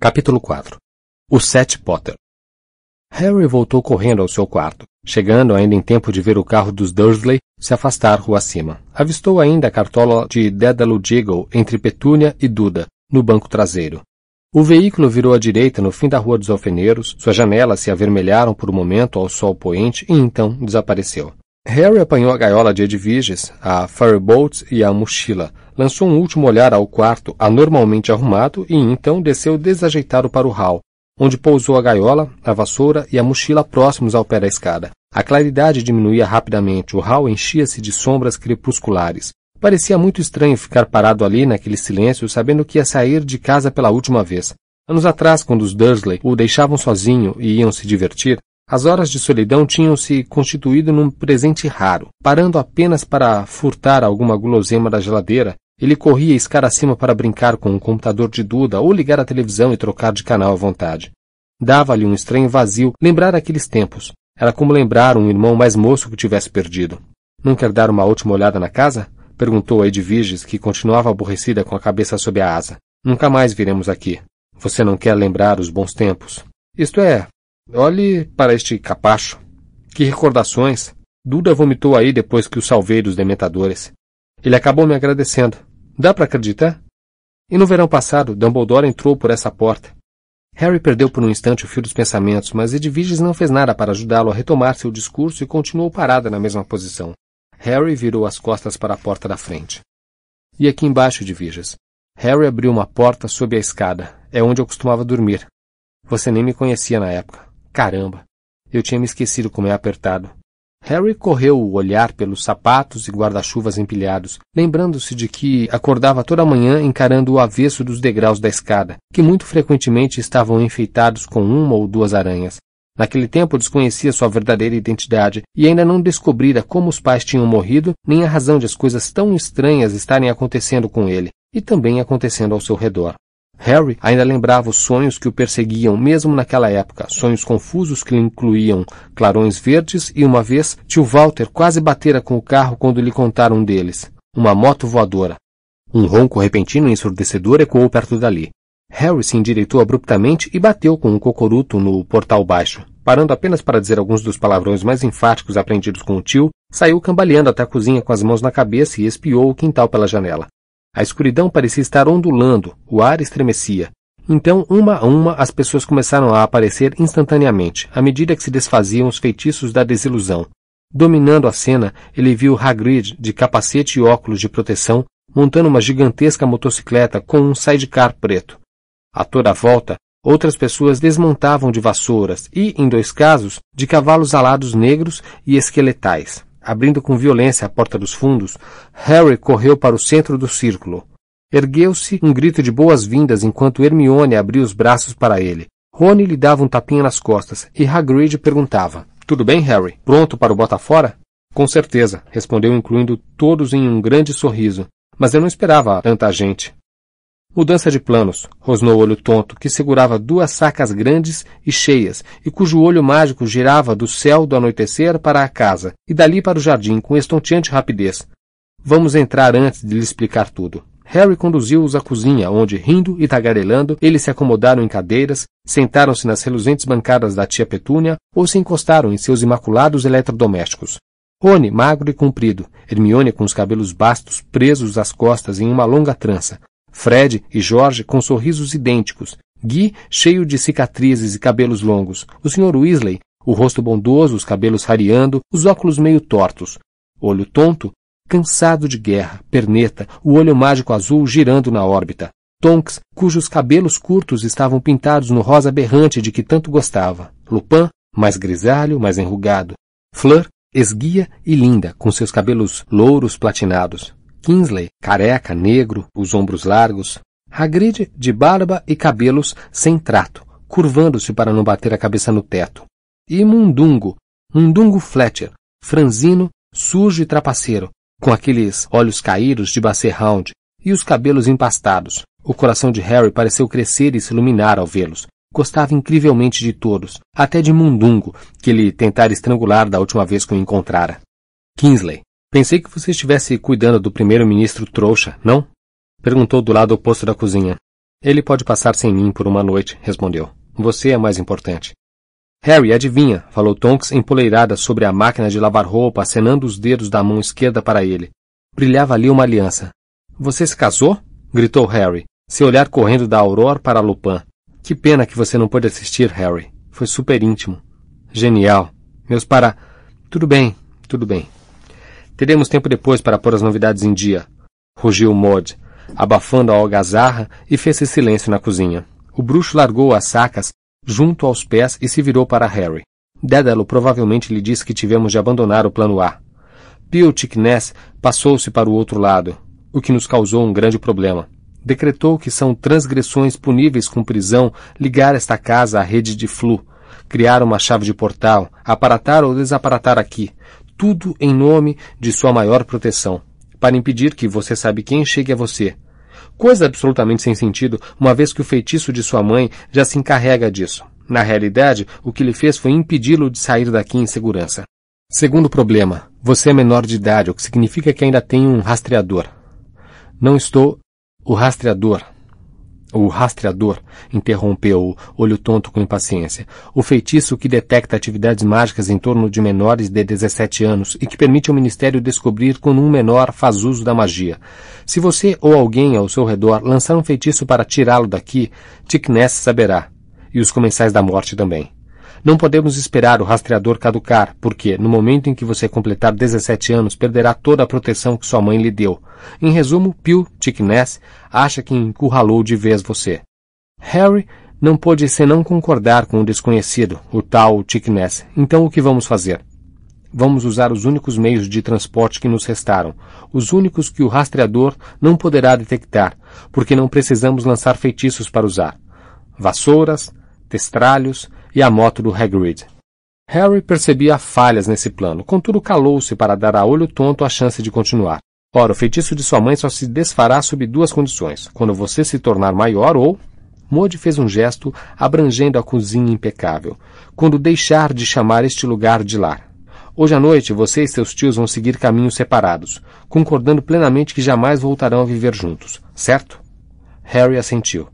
Capítulo 4 O Sete Potter Harry voltou correndo ao seu quarto. Chegando ainda em tempo de ver o carro dos Dursley se afastar rua acima. Avistou ainda a cartola de Dédalo Diggle entre Petúnia e Duda, no banco traseiro. O veículo virou à direita no fim da Rua dos Alfeneiros, suas janelas se avermelharam por um momento ao sol poente e então desapareceu. Harry apanhou a gaiola de Edviges, a Firebolt e a mochila, lançou um último olhar ao quarto anormalmente arrumado e então desceu desajeitado para o hall, onde pousou a gaiola, a vassoura e a mochila próximos ao pé da escada. A claridade diminuía rapidamente, o hall enchia-se de sombras crepusculares. Parecia muito estranho ficar parado ali naquele silêncio, sabendo que ia sair de casa pela última vez. Anos atrás, quando os Dursley o deixavam sozinho e iam se divertir, as horas de solidão tinham se constituído num presente raro. Parando apenas para furtar alguma gulosema da geladeira, ele corria escara acima para brincar com o computador de Duda ou ligar a televisão e trocar de canal à vontade. Dava-lhe um estranho vazio lembrar aqueles tempos. Era como lembrar um irmão mais moço que tivesse perdido. Não quer dar uma última olhada na casa? Perguntou a Edviges, que continuava aborrecida com a cabeça sob a asa. Nunca mais viremos aqui. Você não quer lembrar os bons tempos? Isto é, olhe para este capacho. Que recordações! Duda vomitou aí depois que o salvei dos dementadores. Ele acabou me agradecendo. Dá para acreditar? E no verão passado, Dumbledore entrou por essa porta. Harry perdeu por um instante o fio dos pensamentos, mas Edviges não fez nada para ajudá-lo a retomar seu discurso e continuou parada na mesma posição. Harry virou as costas para a porta da frente. E aqui embaixo de Vigas. Harry abriu uma porta sob a escada. É onde eu costumava dormir. Você nem me conhecia na época. Caramba! Eu tinha me esquecido como é apertado. Harry correu o olhar pelos sapatos e guarda-chuvas empilhados, lembrando-se de que acordava toda manhã encarando o avesso dos degraus da escada, que muito frequentemente estavam enfeitados com uma ou duas aranhas. Naquele tempo desconhecia sua verdadeira identidade e ainda não descobrira como os pais tinham morrido, nem a razão de as coisas tão estranhas estarem acontecendo com ele e também acontecendo ao seu redor. Harry ainda lembrava os sonhos que o perseguiam mesmo naquela época, sonhos confusos que lhe incluíam clarões verdes e uma vez tio Walter quase batera com o carro quando lhe contaram um deles, uma moto voadora. Um ronco repentino e ensurdecedor ecoou perto dali. Harry se endireitou abruptamente e bateu com um cocoruto no portal baixo. Parando apenas para dizer alguns dos palavrões mais enfáticos aprendidos com o tio, saiu cambaleando até a cozinha com as mãos na cabeça e espiou o quintal pela janela. A escuridão parecia estar ondulando, o ar estremecia. Então, uma a uma, as pessoas começaram a aparecer instantaneamente, à medida que se desfaziam os feitiços da desilusão. Dominando a cena, ele viu Hagrid, de capacete e óculos de proteção, montando uma gigantesca motocicleta com um sidecar preto. A toda a volta, outras pessoas desmontavam de vassouras e, em dois casos, de cavalos alados negros e esqueletais. Abrindo com violência a porta dos fundos, Harry correu para o centro do círculo. Ergueu-se um grito de boas-vindas enquanto Hermione abria os braços para ele. Rony lhe dava um tapinha nas costas e Hagrid perguntava: Tudo bem, Harry? Pronto para o bota fora? Com certeza, respondeu, incluindo todos em um grande sorriso. Mas eu não esperava tanta gente. Mudança de planos, rosnou o olho tonto, que segurava duas sacas grandes e cheias, e cujo olho mágico girava do céu do anoitecer para a casa, e dali para o jardim, com estonteante rapidez. Vamos entrar antes de lhe explicar tudo. Harry conduziu-os à cozinha, onde, rindo e tagarelando, eles se acomodaram em cadeiras, sentaram-se nas reluzentes bancadas da tia Petúnia ou se encostaram em seus imaculados eletrodomésticos. Rony, magro e comprido, Hermione com os cabelos bastos presos às costas em uma longa trança, Fred e George com sorrisos idênticos, Guy cheio de cicatrizes e cabelos longos, o Sr. Weasley, o rosto bondoso, os cabelos rareando, os óculos meio tortos, olho tonto, cansado de guerra, perneta, o olho mágico azul girando na órbita. Tonks, cujos cabelos curtos estavam pintados no rosa berrante de que tanto gostava. Lupin, mais grisalho, mais enrugado. Fleur, esguia e linda, com seus cabelos louros platinados. Kingsley, careca, negro, os ombros largos. Hagrid, de barba e cabelos sem trato, curvando-se para não bater a cabeça no teto. E Mundungo, Mundungo Fletcher, franzino, sujo e trapaceiro, com aqueles olhos caídos de Basset Hound e os cabelos empastados. O coração de Harry pareceu crescer e se iluminar ao vê-los. Gostava incrivelmente de todos, até de Mundungo, que ele tentara estrangular da última vez que o encontrara. Kingsley, Pensei que você estivesse cuidando do primeiro-ministro trouxa, não? Perguntou do lado oposto da cozinha. Ele pode passar sem mim por uma noite, respondeu. Você é mais importante. Harry, adivinha, falou Tonks empoleirada sobre a máquina de lavar roupa, acenando os dedos da mão esquerda para ele. Brilhava ali uma aliança. Você se casou? gritou Harry, seu olhar correndo da Aurora para Lupin. Que pena que você não pôde assistir, Harry. Foi super íntimo. Genial. Meus para. Tudo bem, tudo bem. Teremos tempo depois para pôr as novidades em dia. Rugiu Maud, abafando a algazarra e fez-se silêncio na cozinha. O bruxo largou as sacas junto aos pés e se virou para Harry. Dédalo provavelmente lhe disse que tivemos de abandonar o plano A. Piltic Ness passou-se para o outro lado, o que nos causou um grande problema. Decretou que são transgressões puníveis com prisão ligar esta casa à rede de flu, criar uma chave de portal, aparatar ou desaparatar aqui, tudo em nome de sua maior proteção, para impedir que você sabe quem chegue a você. Coisa absolutamente sem sentido, uma vez que o feitiço de sua mãe já se encarrega disso. Na realidade, o que ele fez foi impedi-lo de sair daqui em segurança. Segundo problema, você é menor de idade, o que significa que ainda tem um rastreador. Não estou. O rastreador. O rastreador, interrompeu-o, olho tonto com impaciência. O feitiço que detecta atividades mágicas em torno de menores de 17 anos e que permite ao Ministério descobrir quando um menor faz uso da magia. Se você ou alguém ao seu redor lançar um feitiço para tirá-lo daqui, Tickness saberá. E os comensais da morte também. Não podemos esperar o rastreador caducar, porque, no momento em que você completar 17 anos, perderá toda a proteção que sua mãe lhe deu. Em resumo, Pio Tickness acha que encurralou de vez você. Harry não pôde senão concordar com o desconhecido, o tal Tickness. Então o que vamos fazer? Vamos usar os únicos meios de transporte que nos restaram, os únicos que o rastreador não poderá detectar, porque não precisamos lançar feitiços para usar. Vassouras, testralhos, e a moto do Hagrid. Harry percebia falhas nesse plano, contudo calou-se para dar a olho tonto a chance de continuar. Ora, o feitiço de sua mãe só se desfará sob duas condições: quando você se tornar maior ou. Mode fez um gesto abrangendo a cozinha impecável. Quando deixar de chamar este lugar de lar. Hoje à noite você e seus tios vão seguir caminhos separados, concordando plenamente que jamais voltarão a viver juntos, certo? Harry assentiu.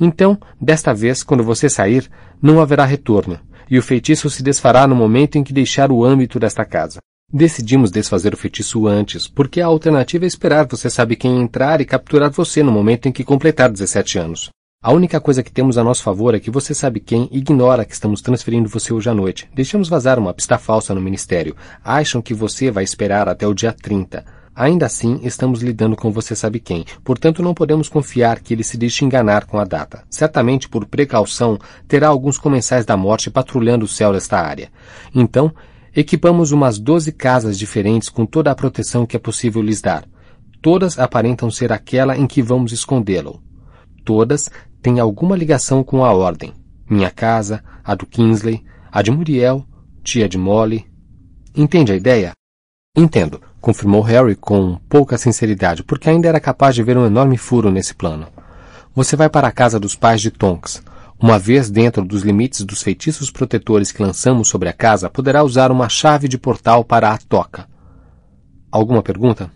Então, desta vez, quando você sair, não haverá retorno, e o feitiço se desfará no momento em que deixar o âmbito desta casa. Decidimos desfazer o feitiço antes, porque a alternativa é esperar você sabe quem entrar e capturar você no momento em que completar 17 anos. A única coisa que temos a nosso favor é que você sabe quem ignora que estamos transferindo você hoje à noite. Deixamos vazar uma pista falsa no ministério. Acham que você vai esperar até o dia 30. Ainda assim, estamos lidando com você sabe quem, portanto não podemos confiar que ele se deixe enganar com a data. Certamente, por precaução, terá alguns comensais da morte patrulhando o céu desta área. Então, equipamos umas doze casas diferentes com toda a proteção que é possível lhes dar. Todas aparentam ser aquela em que vamos escondê-lo. Todas têm alguma ligação com a ordem. Minha casa, a do Kingsley, a de Muriel, tia de Molly. Entende a ideia? Entendo confirmou Harry com pouca sinceridade, porque ainda era capaz de ver um enorme furo nesse plano. Você vai para a casa dos pais de Tonks. Uma vez dentro dos limites dos feitiços protetores que lançamos sobre a casa, poderá usar uma chave de portal para a toca. Alguma pergunta?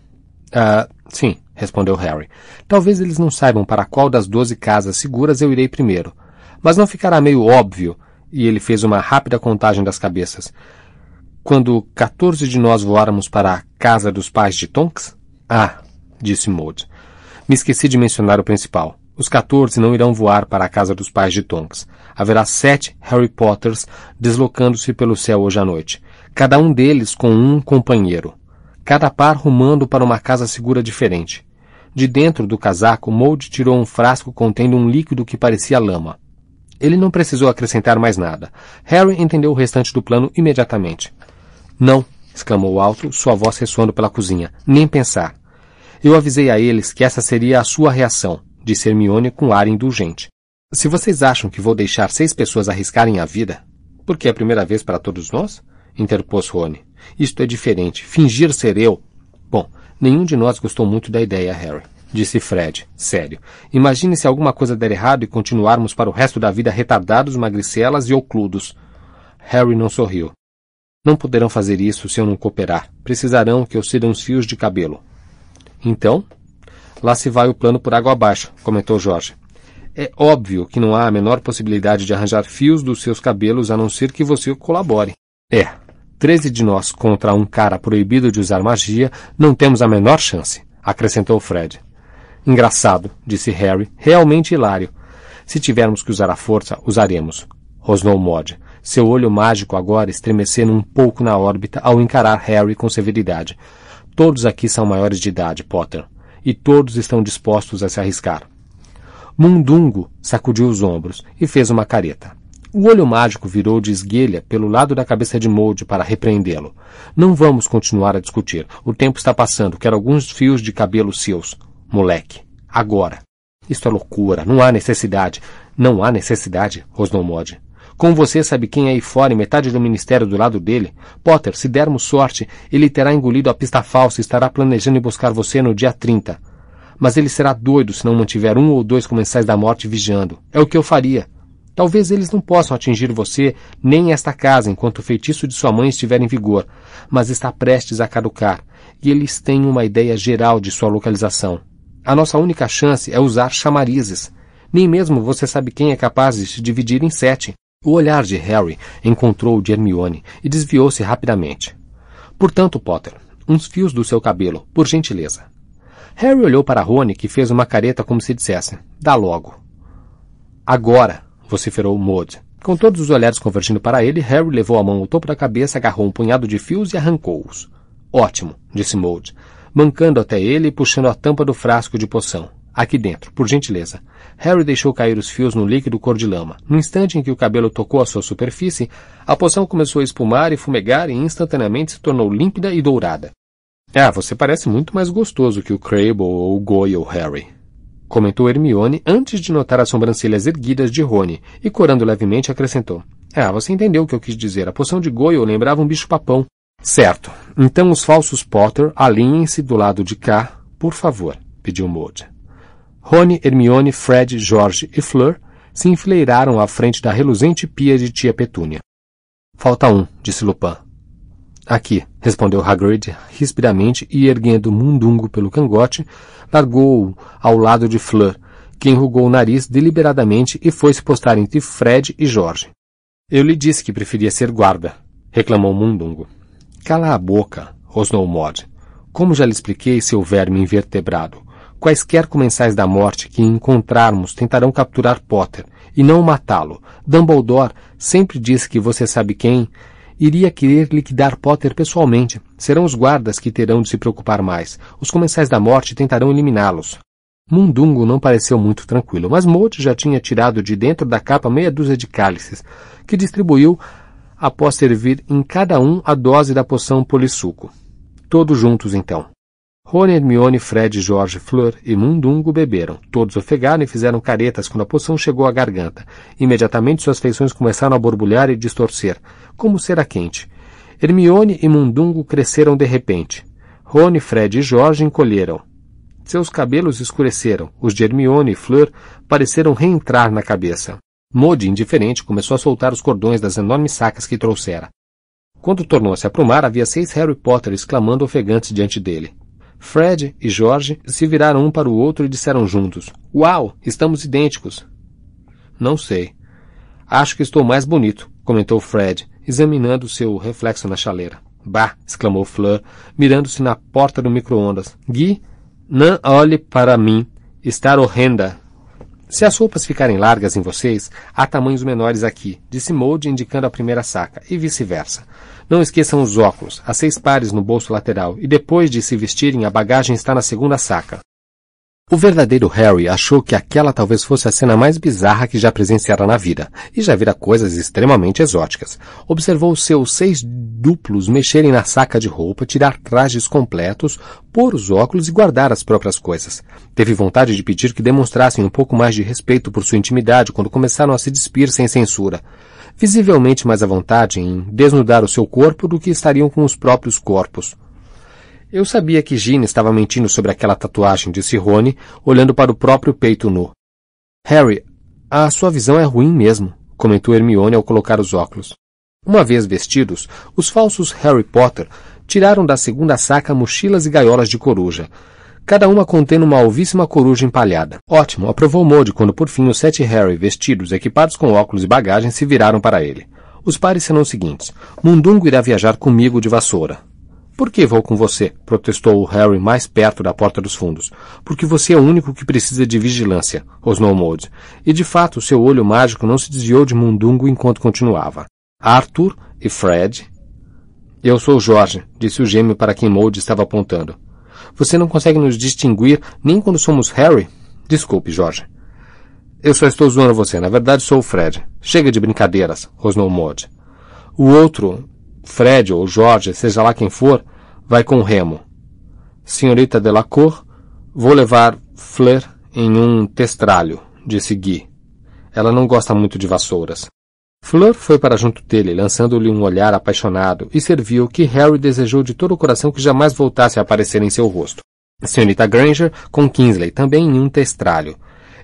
Ah, sim, respondeu Harry. Talvez eles não saibam para qual das doze casas seguras eu irei primeiro. Mas não ficará meio óbvio? E ele fez uma rápida contagem das cabeças quando 14 de nós voáramos para a casa dos pais de Tonks? Ah, disse Maud. Me esqueci de mencionar o principal. Os 14 não irão voar para a casa dos pais de Tonks. Haverá sete Harry Potters deslocando-se pelo céu hoje à noite, cada um deles com um companheiro. Cada par rumando para uma casa segura diferente. De dentro do casaco, Maud tirou um frasco contendo um líquido que parecia lama. Ele não precisou acrescentar mais nada. Harry entendeu o restante do plano imediatamente. Não, exclamou alto, sua voz ressoando pela cozinha. Nem pensar. Eu avisei a eles que essa seria a sua reação, disse Hermione com ar indulgente. Se vocês acham que vou deixar seis pessoas arriscarem a vida, porque é a primeira vez para todos nós? interpôs Rony. Isto é diferente. Fingir ser eu. Bom, nenhum de nós gostou muito da ideia, Harry, disse Fred, sério. Imagine se alguma coisa der errado e continuarmos para o resto da vida retardados, magricelas e ocludos. Harry não sorriu. Não poderão fazer isso se eu não cooperar. Precisarão que eu ceda uns fios de cabelo. Então, lá se vai o plano por água abaixo, comentou Jorge. É óbvio que não há a menor possibilidade de arranjar fios dos seus cabelos a não ser que você colabore. É, treze de nós contra um cara proibido de usar magia, não temos a menor chance, acrescentou Fred. Engraçado, disse Harry, realmente hilário. Se tivermos que usar a força, usaremos, rosnou Maud, seu olho mágico agora estremecendo um pouco na órbita ao encarar Harry com severidade. Todos aqui são maiores de idade, Potter, e todos estão dispostos a se arriscar. Mundungo sacudiu os ombros e fez uma careta. O olho mágico virou de esguelha pelo lado da cabeça de Mold para repreendê-lo. Não vamos continuar a discutir. O tempo está passando. Quero alguns fios de cabelo seus. Moleque. Agora. Isto é loucura. Não há necessidade. Não há necessidade, rosnou Mod. Com você sabe quem é aí fora e metade do ministério do lado dele? Potter, se dermos sorte, ele terá engolido a pista falsa e estará planejando ir buscar você no dia 30 mas ele será doido se não mantiver um ou dois comensais da morte vigiando. É o que eu faria. Talvez eles não possam atingir você nem esta casa enquanto o feitiço de sua mãe estiver em vigor, mas está prestes a caducar, e eles têm uma ideia geral de sua localização. A nossa única chance é usar chamarizes. Nem mesmo você sabe quem é capaz de se dividir em sete. O olhar de Harry encontrou o de Hermione e desviou-se rapidamente. Portanto, Potter, uns fios do seu cabelo, por gentileza. Harry olhou para Rony, que fez uma careta como se dissesse: Dá logo. Agora, vociferou Maud. Com todos os olhares convergindo para ele, Harry levou a mão ao topo da cabeça, agarrou um punhado de fios e arrancou-os. Ótimo, disse Maud, mancando até ele e puxando a tampa do frasco de poção. Aqui dentro, por gentileza. Harry deixou cair os fios no líquido cor de lama. No instante em que o cabelo tocou a sua superfície, a poção começou a espumar e fumegar e instantaneamente se tornou límpida e dourada. Ah, você parece muito mais gostoso que o Crable ou o Goyle, Harry. Comentou Hermione antes de notar as sobrancelhas erguidas de Rony e, corando levemente, acrescentou. Ah, você entendeu o que eu quis dizer. A poção de Goyle lembrava um bicho-papão. Certo. Então os falsos Potter alinhem-se do lado de cá, por favor, pediu Maud. Rony, Hermione, Fred, George e Fleur se enfileiraram à frente da reluzente pia de tia Petúnia. Falta um, disse Lupin. Aqui, respondeu Hagrid rispidamente e, erguendo Mundungo pelo cangote, largou-o ao lado de Fleur, que enrugou o nariz deliberadamente e foi se postar entre Fred e Jorge. Eu lhe disse que preferia ser guarda, reclamou Mundungo. Cala a boca, rosnou Maud. Como já lhe expliquei, seu verme invertebrado, quaisquer comensais da morte que encontrarmos tentarão capturar Potter e não matá-lo. Dumbledore sempre disse que você sabe quem iria querer liquidar Potter pessoalmente. Serão os guardas que terão de se preocupar mais. Os comensais da morte tentarão eliminá-los. Mundungo não pareceu muito tranquilo, mas Mote já tinha tirado de dentro da capa meia dúzia de cálices, que distribuiu após servir em cada um a dose da poção polissuco. Todos juntos, então. Rony, Hermione, Fred, Jorge, Fleur e Mundungo beberam. Todos ofegaram e fizeram caretas quando a poção chegou à garganta. Imediatamente suas feições começaram a borbulhar e distorcer, como cera quente. Hermione e Mundungo cresceram de repente. Rony, Fred e Jorge encolheram. Seus cabelos escureceram. Os de Hermione e Fleur pareceram reentrar na cabeça. Modi, indiferente, começou a soltar os cordões das enormes sacas que trouxera. Quando tornou-se a aprumar, havia seis Harry Potter exclamando ofegantes diante dele. Fred e George se viraram um para o outro e disseram juntos: Uau, estamos idênticos. Não sei. Acho que estou mais bonito, comentou Fred, examinando seu reflexo na chaleira. Bah! exclamou Fleur, mirando-se na porta do micro-ondas. Gui, não olhe para mim. Está horrenda. Se as roupas ficarem largas em vocês, há tamanhos menores aqui, disse Mold indicando a primeira saca, e vice-versa. Não esqueçam os óculos, há seis pares no bolso lateral, e depois de se vestirem, a bagagem está na segunda saca. O verdadeiro Harry achou que aquela talvez fosse a cena mais bizarra que já presenciara na vida, e já vira coisas extremamente exóticas. Observou seus seis duplos mexerem na saca de roupa, tirar trajes completos, pôr os óculos e guardar as próprias coisas. Teve vontade de pedir que demonstrassem um pouco mais de respeito por sua intimidade quando começaram a se despir sem censura visivelmente mais à vontade em desnudar o seu corpo do que estariam com os próprios corpos. Eu sabia que Gina estava mentindo sobre aquela tatuagem, disse Rony, olhando para o próprio peito nu. Harry, a sua visão é ruim mesmo, comentou Hermione ao colocar os óculos. Uma vez vestidos, os falsos Harry Potter tiraram da segunda saca mochilas e gaiolas de coruja. cada uma contendo uma alvíssima coruja empalhada. Ótimo, aprovou Mode quando por fim os sete Harry, vestidos, equipados com óculos e bagagem, se viraram para ele. Os pares serão os seguintes. Mundungo irá viajar comigo de vassoura. Por que vou com você? protestou o Harry mais perto da porta dos fundos. Porque você é o único que precisa de vigilância, rosnou Maud. E de fato, seu olho mágico não se desviou de Mundungo enquanto continuava. Arthur e Fred. Eu sou Jorge, disse o gêmeo para quem Maud estava apontando. Você não consegue nos distinguir nem quando somos Harry? Desculpe, Jorge. Eu só estou zoando você. Na verdade, sou o Fred. Chega de brincadeiras, rosnou Maud. O outro, Fred ou Jorge, seja lá quem for, vai com Remo. Senhorita Delacour, vou levar Fleur em um testralho, disse Guy. Ela não gosta muito de vassouras. Fleur foi para junto dele, lançando-lhe um olhar apaixonado, e serviu que Harry desejou de todo o coração que jamais voltasse a aparecer em seu rosto. Senhorita Granger com Kingsley, também em um testralho.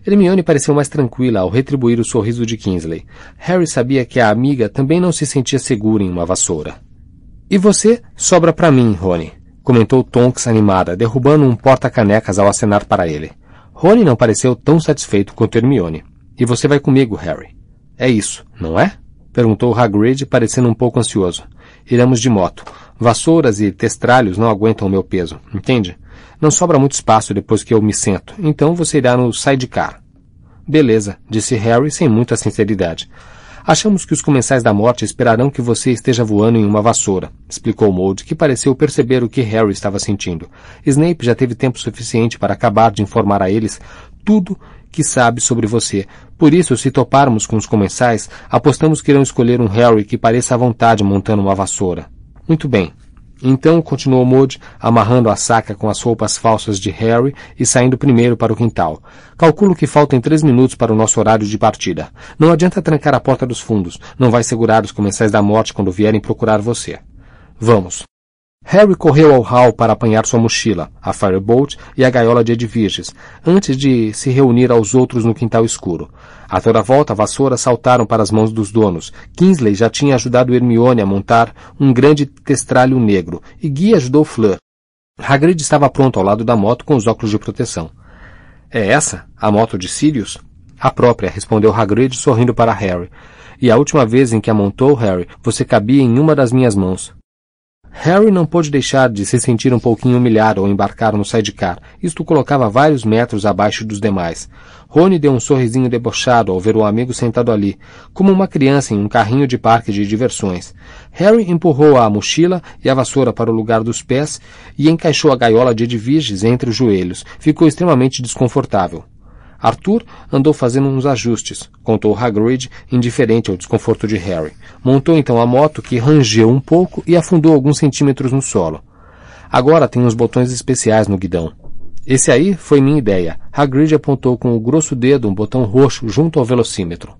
Hermione pareceu mais tranquila ao retribuir o sorriso de Kingsley. Harry sabia que a amiga também não se sentia segura em uma vassoura. E você sobra para mim, Rony, comentou Tonks animada, derrubando um porta-canecas ao acenar para ele. Rony não pareceu tão satisfeito quanto Hermione. E você vai comigo, Harry. É isso, não é? perguntou Hagrid, parecendo um pouco ansioso. Iremos de moto. Vassouras e testralhos não aguentam o meu peso, entende? Não sobra muito espaço depois que eu me sento, então você irá no sidecar. Beleza, disse Harry sem muita sinceridade. Achamos que os comensais da morte esperarão que você esteja voando em uma vassoura, explicou Mold, que pareceu perceber o que Harry estava sentindo. Snape já teve tempo suficiente para acabar de informar a eles tudo que sabe sobre você. Por isso, se toparmos com os comensais, apostamos que irão escolher um Harry que pareça à vontade montando uma vassoura. Muito bem, então, continuou Maud, amarrando a saca com as roupas falsas de Harry e saindo primeiro para o quintal. Calculo que faltem três minutos para o nosso horário de partida. Não adianta trancar a porta dos fundos. Não vai segurar os comensais da morte quando vierem procurar você. Vamos. Harry correu ao hall para apanhar sua mochila, a Firebolt e a gaiola de Edviges, antes de se reunir aos outros no quintal escuro. A toda volta, vassouras saltaram para as mãos dos donos. Kingsley já tinha ajudado Hermione a montar um grande testralho negro, e Guy ajudou Fleur. Hagrid estava pronto ao lado da moto com os óculos de proteção. É essa? A moto de Sirius? A própria, respondeu Hagrid sorrindo para Harry. E a última vez em que a montou, Harry, você cabia em uma das minhas mãos. Harry não pôde deixar de se sentir um pouquinho humilhado ao embarcar no sidecar. Isto colocava vários metros abaixo dos demais. Rony deu um sorrisinho debochado ao ver o amigo sentado ali, como uma criança em um carrinho de parque de diversões. Harry empurrou a mochila e a vassoura para o lugar dos pés e encaixou a gaiola de Edviges entre os joelhos. Ficou extremamente desconfortável. Arthur andou fazendo uns ajustes, contou Hagrid, indiferente ao desconforto de Harry. Montou então a moto, que rangeu um pouco e afundou alguns centímetros no solo. Agora tem uns botões especiais no guidão. Esse aí foi minha ideia. Hagrid apontou com o grosso dedo um botão roxo junto ao velocímetro.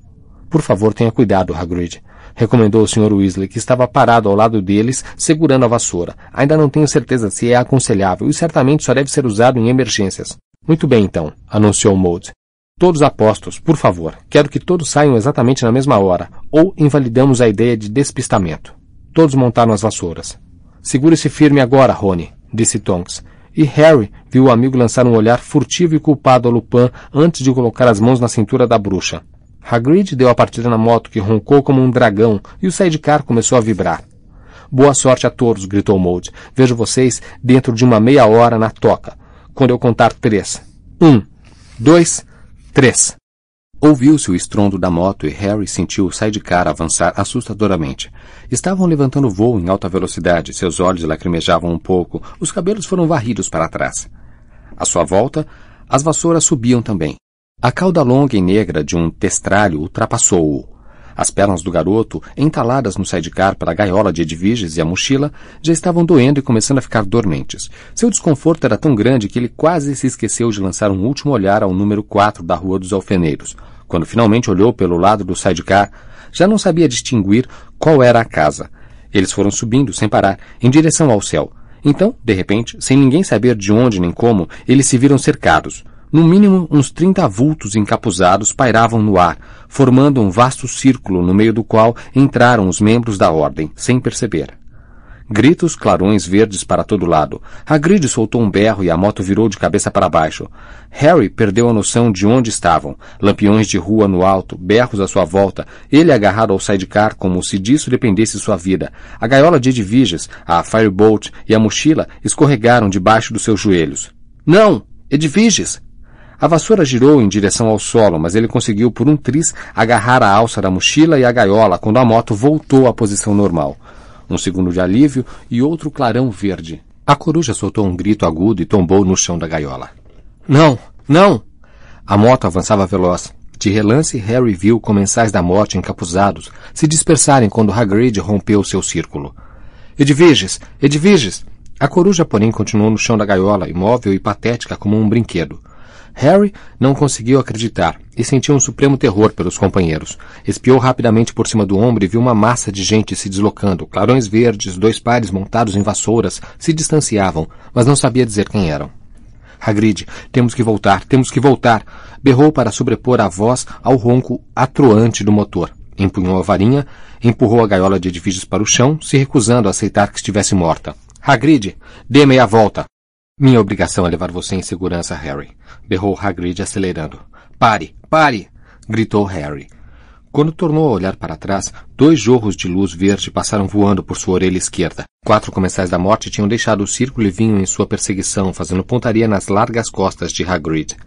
Por favor, tenha cuidado, Hagrid, recomendou o Sr. Weasley, que estava parado ao lado deles, segurando a vassoura. Ainda não tenho certeza se é aconselhável e certamente só deve ser usado em emergências. Muito bem, então, anunciou Maud. Todos apostos, por favor. Quero que todos saiam exatamente na mesma hora, ou invalidamos a ideia de despistamento. Todos montaram as vassouras. Segure-se firme agora, Rony, disse Tonks. E Harry viu o amigo lançar um olhar furtivo e culpado a Lupin antes de colocar as mãos na cintura da bruxa. Hagrid deu a partida na moto, que roncou como um dragão, e o sidecar começou a vibrar. Boa sorte a todos, gritou Mold. Vejo vocês dentro de uma meia hora na toca quando eu contar três. Um, dois, três. Ouviu-se o estrondo da moto e Harry sentiu o sidecar avançar assustadoramente. Estavam levantando voo em alta velocidade, seus olhos lacrimejavam um pouco, os cabelos foram varridos para trás. À sua volta, as vassouras subiam também. A cauda longa e negra de um testralho ultrapassou-o. As pernas do garoto, entaladas no sidecar para a gaiola de Edviges e a mochila, já estavam doendo e começando a ficar dormentes. Seu desconforto era tão grande que ele quase se esqueceu de lançar um último olhar ao número 4 da Rua dos Alfeneiros. Quando finalmente olhou pelo lado do sidecar, já não sabia distinguir qual era a casa. Eles foram subindo, sem parar, em direção ao céu. Então, de repente, sem ninguém saber de onde nem como, eles se viram cercados. No mínimo, uns trinta vultos encapuzados pairavam no ar, formando um vasto círculo no meio do qual entraram os membros da ordem, sem perceber. Gritos, clarões verdes para todo lado. Hagrid soltou um berro e a moto virou de cabeça para baixo. Harry perdeu a noção de onde estavam. Lampiões de rua no alto, berros à sua volta, ele agarrado ao sidecar como se disso dependesse sua vida. A gaiola de Edviges, a Firebolt e a mochila escorregaram debaixo dos seus joelhos. Não! Edviges! A vassoura girou em direção ao solo, mas ele conseguiu por um tris agarrar a alça da mochila e a gaiola quando a moto voltou à posição normal. Um segundo de alívio e outro clarão verde. A coruja soltou um grito agudo e tombou no chão da gaiola. Não! Não! A moto avançava veloz. De relance, Harry viu comensais da morte encapuzados se dispersarem quando Hagrid rompeu seu círculo. Edviges! Edviges! A coruja, porém, continuou no chão da gaiola, imóvel e patética como um brinquedo. Harry não conseguiu acreditar e sentiu um supremo terror pelos companheiros. Espiou rapidamente por cima do ombro e viu uma massa de gente se deslocando. Clarões verdes, dois pares montados em vassouras, se distanciavam, mas não sabia dizer quem eram. Hagrid, temos que voltar, temos que voltar! Berrou para sobrepor a voz ao ronco atroante do motor. Empunhou a varinha, empurrou a gaiola de edifícios para o chão, se recusando a aceitar que estivesse morta. Hagrid, dê meia volta! Minha obrigação é levar você em segurança, Harry, berrou Hagrid acelerando. Pare, pare! gritou Harry. Quando tornou a olhar para trás, dois jorros de luz verde passaram voando por sua orelha esquerda. Quatro comensais da morte tinham deixado o círculo e vinham em sua perseguição, fazendo pontaria nas largas costas de Hagrid.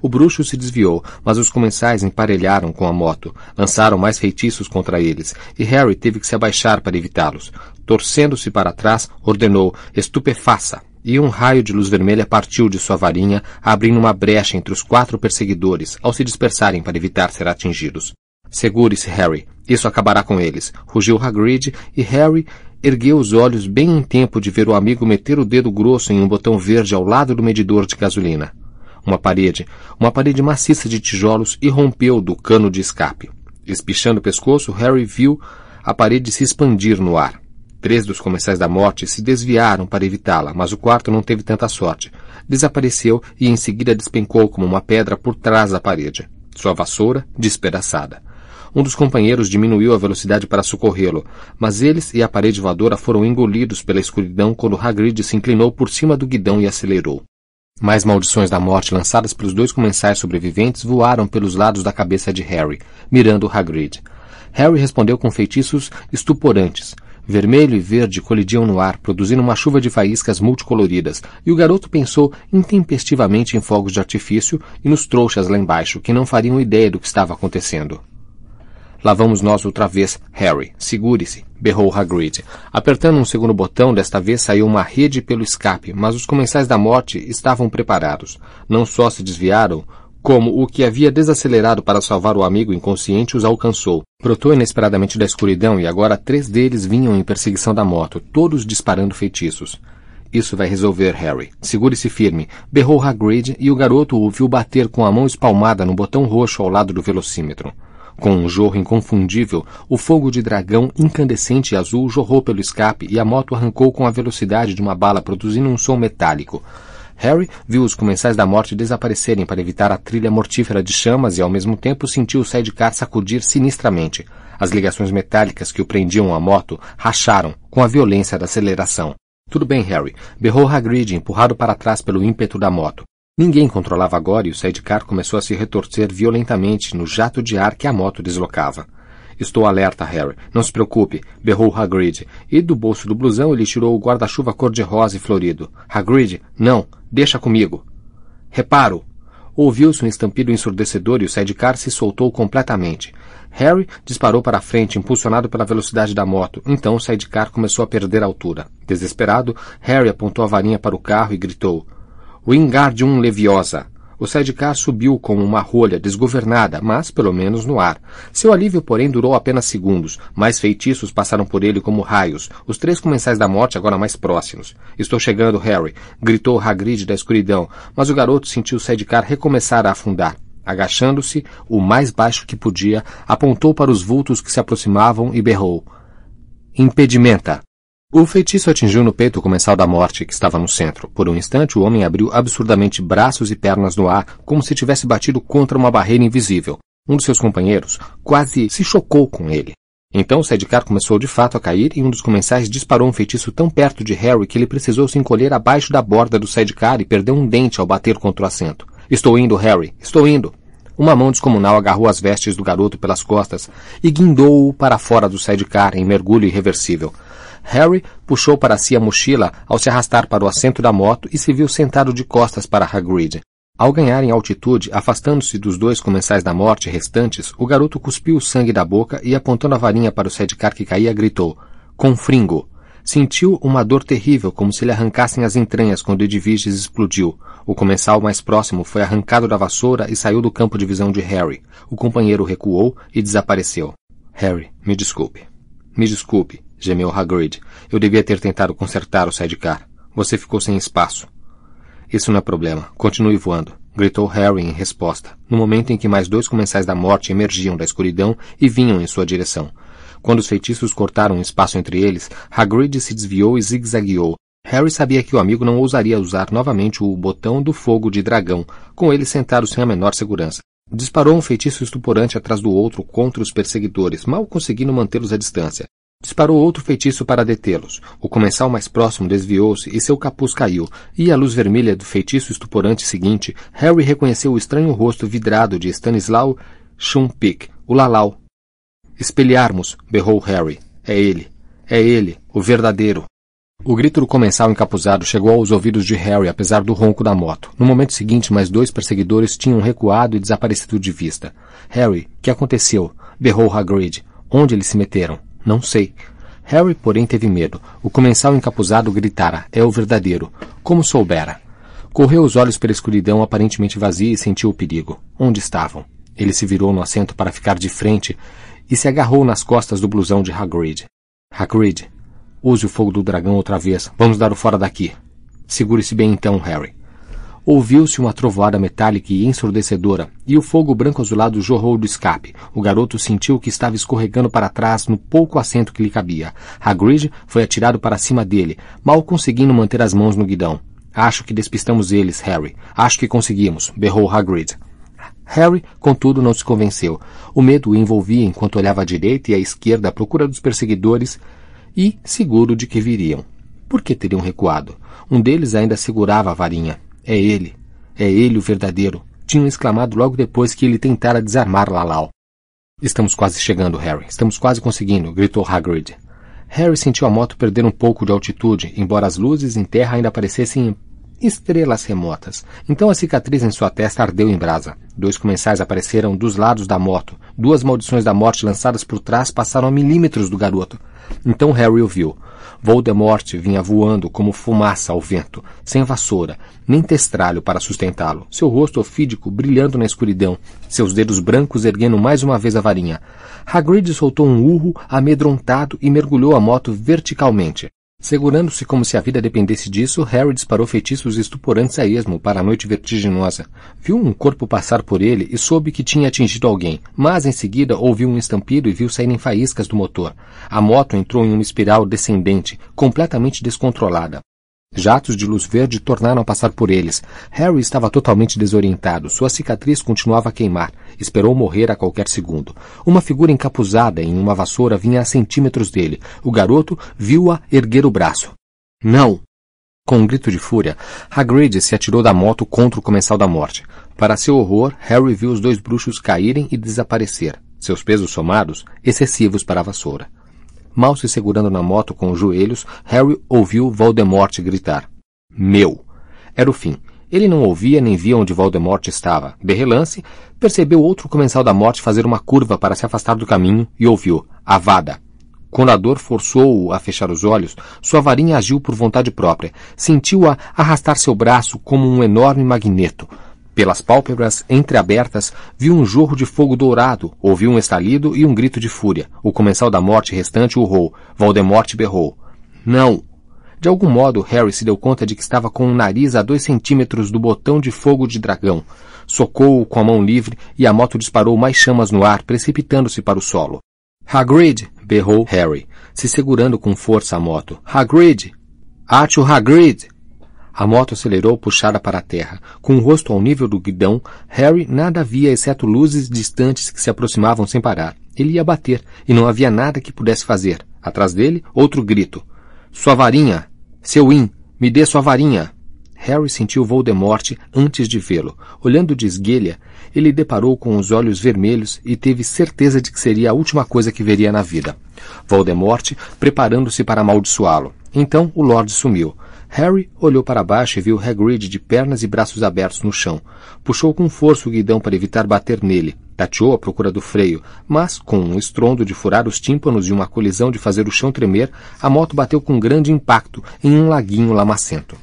O bruxo se desviou, mas os comensais emparelharam com a moto, lançaram mais feitiços contra eles, e Harry teve que se abaixar para evitá-los. Torcendo-se para trás, ordenou: Estupefaça! E um raio de luz vermelha partiu de sua varinha, abrindo uma brecha entre os quatro perseguidores, ao se dispersarem para evitar ser atingidos. Segure-se, Harry. Isso acabará com eles. Rugiu Hagrid e Harry ergueu os olhos bem em tempo de ver o amigo meter o dedo grosso em um botão verde ao lado do medidor de gasolina. Uma parede, uma parede maciça de tijolos, irrompeu do cano de escape. Espichando o pescoço, Harry viu a parede se expandir no ar. Três dos comensais da morte se desviaram para evitá-la, mas o quarto não teve tanta sorte. Desapareceu e em seguida despencou como uma pedra por trás da parede. Sua vassoura despedaçada. Um dos companheiros diminuiu a velocidade para socorrê-lo, mas eles e a parede voadora foram engolidos pela escuridão quando Hagrid se inclinou por cima do guidão e acelerou. Mais maldições da morte lançadas pelos dois comensais sobreviventes voaram pelos lados da cabeça de Harry, mirando Hagrid. Harry respondeu com feitiços estuporantes. Vermelho e verde colidiam no ar, produzindo uma chuva de faíscas multicoloridas, e o garoto pensou intempestivamente em fogos de artifício e nos trouxas lá embaixo, que não fariam ideia do que estava acontecendo. Lá vamos nós outra vez, Harry. Segure-se, berrou Hagrid. Apertando um segundo botão, desta vez saiu uma rede pelo escape, mas os comensais da morte estavam preparados. Não só se desviaram, como o que havia desacelerado para salvar o amigo inconsciente os alcançou. Brotou inesperadamente da escuridão e agora três deles vinham em perseguição da moto, todos disparando feitiços. Isso vai resolver, Harry. Segure-se firme. Berrou Hagrid e o garoto ouviu bater com a mão espalmada no botão roxo ao lado do velocímetro. Com um jorro inconfundível, o fogo de dragão incandescente e azul jorrou pelo escape e a moto arrancou com a velocidade de uma bala, produzindo um som metálico. Harry viu os comensais da morte desaparecerem para evitar a trilha mortífera de chamas e ao mesmo tempo sentiu o sidecar sacudir sinistramente. As ligações metálicas que o prendiam à moto racharam com a violência da aceleração. Tudo bem, Harry, berrou Hagrid, empurrado para trás pelo ímpeto da moto. Ninguém controlava agora e o sidecar começou a se retorcer violentamente no jato de ar que a moto deslocava. Estou alerta, Harry. Não se preocupe, berrou Hagrid, e do bolso do blusão ele tirou o guarda-chuva cor-de-rosa e florido. Hagrid, não, deixa comigo. Reparo! Ouviu-se um estampido ensurdecedor e o sidecar se soltou completamente. Harry disparou para a frente, impulsionado pela velocidade da moto. Então o sidecar começou a perder altura. Desesperado, Harry apontou a varinha para o carro e gritou: Wingardium Leviosa! O sidecar subiu como uma rolha desgovernada, mas pelo menos no ar. Seu alívio, porém, durou apenas segundos. Mais feitiços passaram por ele como raios, os três comensais da morte agora mais próximos. Estou chegando, Harry, gritou Hagrid da escuridão, mas o garoto sentiu o sidecar recomeçar a afundar. Agachando-se, o mais baixo que podia, apontou para os vultos que se aproximavam e berrou. Impedimenta! O feitiço atingiu no peito o comensal da morte, que estava no centro. Por um instante, o homem abriu absurdamente braços e pernas no ar, como se tivesse batido contra uma barreira invisível. Um de seus companheiros quase se chocou com ele. Então o sidecar começou de fato a cair e um dos comensais disparou um feitiço tão perto de Harry que ele precisou se encolher abaixo da borda do sidecar e perdeu um dente ao bater contra o assento. Estou indo, Harry. Estou indo. Uma mão descomunal agarrou as vestes do garoto pelas costas e guindou-o para fora do sidecar em mergulho irreversível. Harry puxou para si a mochila ao se arrastar para o assento da moto e se viu sentado de costas para Hagrid. Ao ganharem altitude, afastando-se dos dois comensais da morte restantes, o garoto cuspiu o sangue da boca e, apontando a varinha para o sidecar que caía, gritou: Confringo! Sentiu uma dor terrível, como se lhe arrancassem as entranhas quando Edviges explodiu. O comensal mais próximo foi arrancado da vassoura e saiu do campo de visão de Harry. O companheiro recuou e desapareceu. Harry, me desculpe. Me desculpe, gemeu Hagrid. Eu devia ter tentado consertar o sidecar. Você ficou sem espaço. Isso não é problema. Continue voando, gritou Harry em resposta, no momento em que mais dois comensais da morte emergiam da escuridão e vinham em sua direção. Quando os feitiços cortaram um espaço entre eles, Hagrid se desviou e zigue-zagueou. Harry sabia que o amigo não ousaria usar novamente o botão do fogo de dragão, com ele sentado sem a menor segurança. Disparou um feitiço estuporante atrás do outro contra os perseguidores, mal conseguindo mantê-los à distância. Disparou outro feitiço para detê-los. O comensal mais próximo desviou-se e seu capuz caiu, e à luz vermelha do feitiço estuporante seguinte, Harry reconheceu o estranho rosto vidrado de Stanislaw Shumpik, o Lalau, Espelharmos, berrou Harry. É ele. É ele, o verdadeiro. O grito do comensal encapuzado chegou aos ouvidos de Harry apesar do ronco da moto. No momento seguinte, mais dois perseguidores tinham recuado e desaparecido de vista. Harry, que aconteceu? berrou Hagrid. Onde eles se meteram? Não sei. Harry, porém, teve medo. O comensal encapuzado gritara: É o verdadeiro. Como soubera? Correu os olhos pela escuridão aparentemente vazia e sentiu o perigo. Onde estavam? Ele se virou no assento para ficar de frente e se agarrou nas costas do blusão de Hagrid. Hagrid, use o fogo do dragão outra vez. Vamos dar o fora daqui. Segure-se bem então, Harry. Ouviu-se uma trovoada metálica e ensurdecedora, e o fogo branco-azulado jorrou do escape. O garoto sentiu que estava escorregando para trás no pouco assento que lhe cabia. Hagrid foi atirado para cima dele, mal conseguindo manter as mãos no guidão. Acho que despistamos eles, Harry. Acho que conseguimos, berrou Hagrid. Harry, contudo, não se convenceu. O medo o envolvia enquanto olhava à direita e à esquerda à procura dos perseguidores e seguro de que viriam. Por que teriam recuado? Um deles ainda segurava a varinha. É ele. É ele o verdadeiro. Tinham exclamado logo depois que ele tentara desarmar Lalau. Estamos quase chegando, Harry. Estamos quase conseguindo, gritou Hagrid. Harry sentiu a moto perder um pouco de altitude, embora as luzes em terra ainda parecessem estrelas remotas. Então a cicatriz em sua testa ardeu em brasa. Dois comensais apareceram dos lados da moto. Duas maldições da morte lançadas por trás passaram a milímetros do garoto. Então Harry o viu. Voldemort vinha voando como fumaça ao vento, sem vassoura, nem testralho para sustentá-lo, seu rosto ofídico brilhando na escuridão, seus dedos brancos erguendo mais uma vez a varinha. Hagrid soltou um urro amedrontado e mergulhou a moto verticalmente. Segurando-se como se a vida dependesse disso, Harry disparou feitiços estuporantes a esmo para a noite vertiginosa. Viu um corpo passar por ele e soube que tinha atingido alguém, mas em seguida ouviu um estampido e viu saírem faíscas do motor. A moto entrou em uma espiral descendente, completamente descontrolada. Jatos de luz verde tornaram a passar por eles. Harry estava totalmente desorientado. Sua cicatriz continuava a queimar. Esperou morrer a qualquer segundo. Uma figura encapuzada em uma vassoura vinha a centímetros dele. O garoto viu-a erguer o braço. Não! Com um grito de fúria, Hagrid se atirou da moto contra o comensal da morte. Para seu horror, Harry viu os dois bruxos caírem e desaparecer, seus pesos somados excessivos para a vassoura. Mal se segurando na moto com os joelhos, Harry ouviu Voldemort gritar. Meu! Era o fim. Ele não ouvia nem via onde Voldemort estava. De relance, percebeu outro comensal da morte fazer uma curva para se afastar do caminho e ouviu. Avada! Quando a dor forçou-o a fechar os olhos, sua varinha agiu por vontade própria. Sentiu-a arrastar seu braço como um enorme magneto. Pelas pálpebras entreabertas, viu um jorro de fogo dourado, ouviu um estalido e um grito de fúria. O comensal da morte restante urrou. Voldemort berrou. Não! De algum modo, Harry se deu conta de que estava com o nariz a dois centímetros do botão de fogo de dragão. Socou-o com a mão livre e a moto disparou mais chamas no ar, precipitando-se para o solo. Hagrid! berrou Harry, se segurando com força a moto. Hagrid! Acho Hagrid! A moto acelerou puxada para a terra. Com o rosto ao nível do guidão, Harry nada via exceto luzes distantes que se aproximavam sem parar. Ele ia bater, e não havia nada que pudesse fazer. Atrás dele, outro grito. Sua varinha! Seu In! Me dê sua varinha! Harry sentiu Voldemort antes de vê-lo. Olhando de esguelha, ele deparou com os olhos vermelhos e teve certeza de que seria a última coisa que veria na vida. Voldemort preparando-se para amaldiçoá-lo. Então o Lorde sumiu. Harry olhou para baixo e viu Hagrid de pernas e braços abertos no chão. Puxou com força o guidão para evitar bater nele. Tateou à procura do freio, mas, com um estrondo de furar os tímpanos e uma colisão de fazer o chão tremer, a moto bateu com grande impacto em um laguinho lamacento.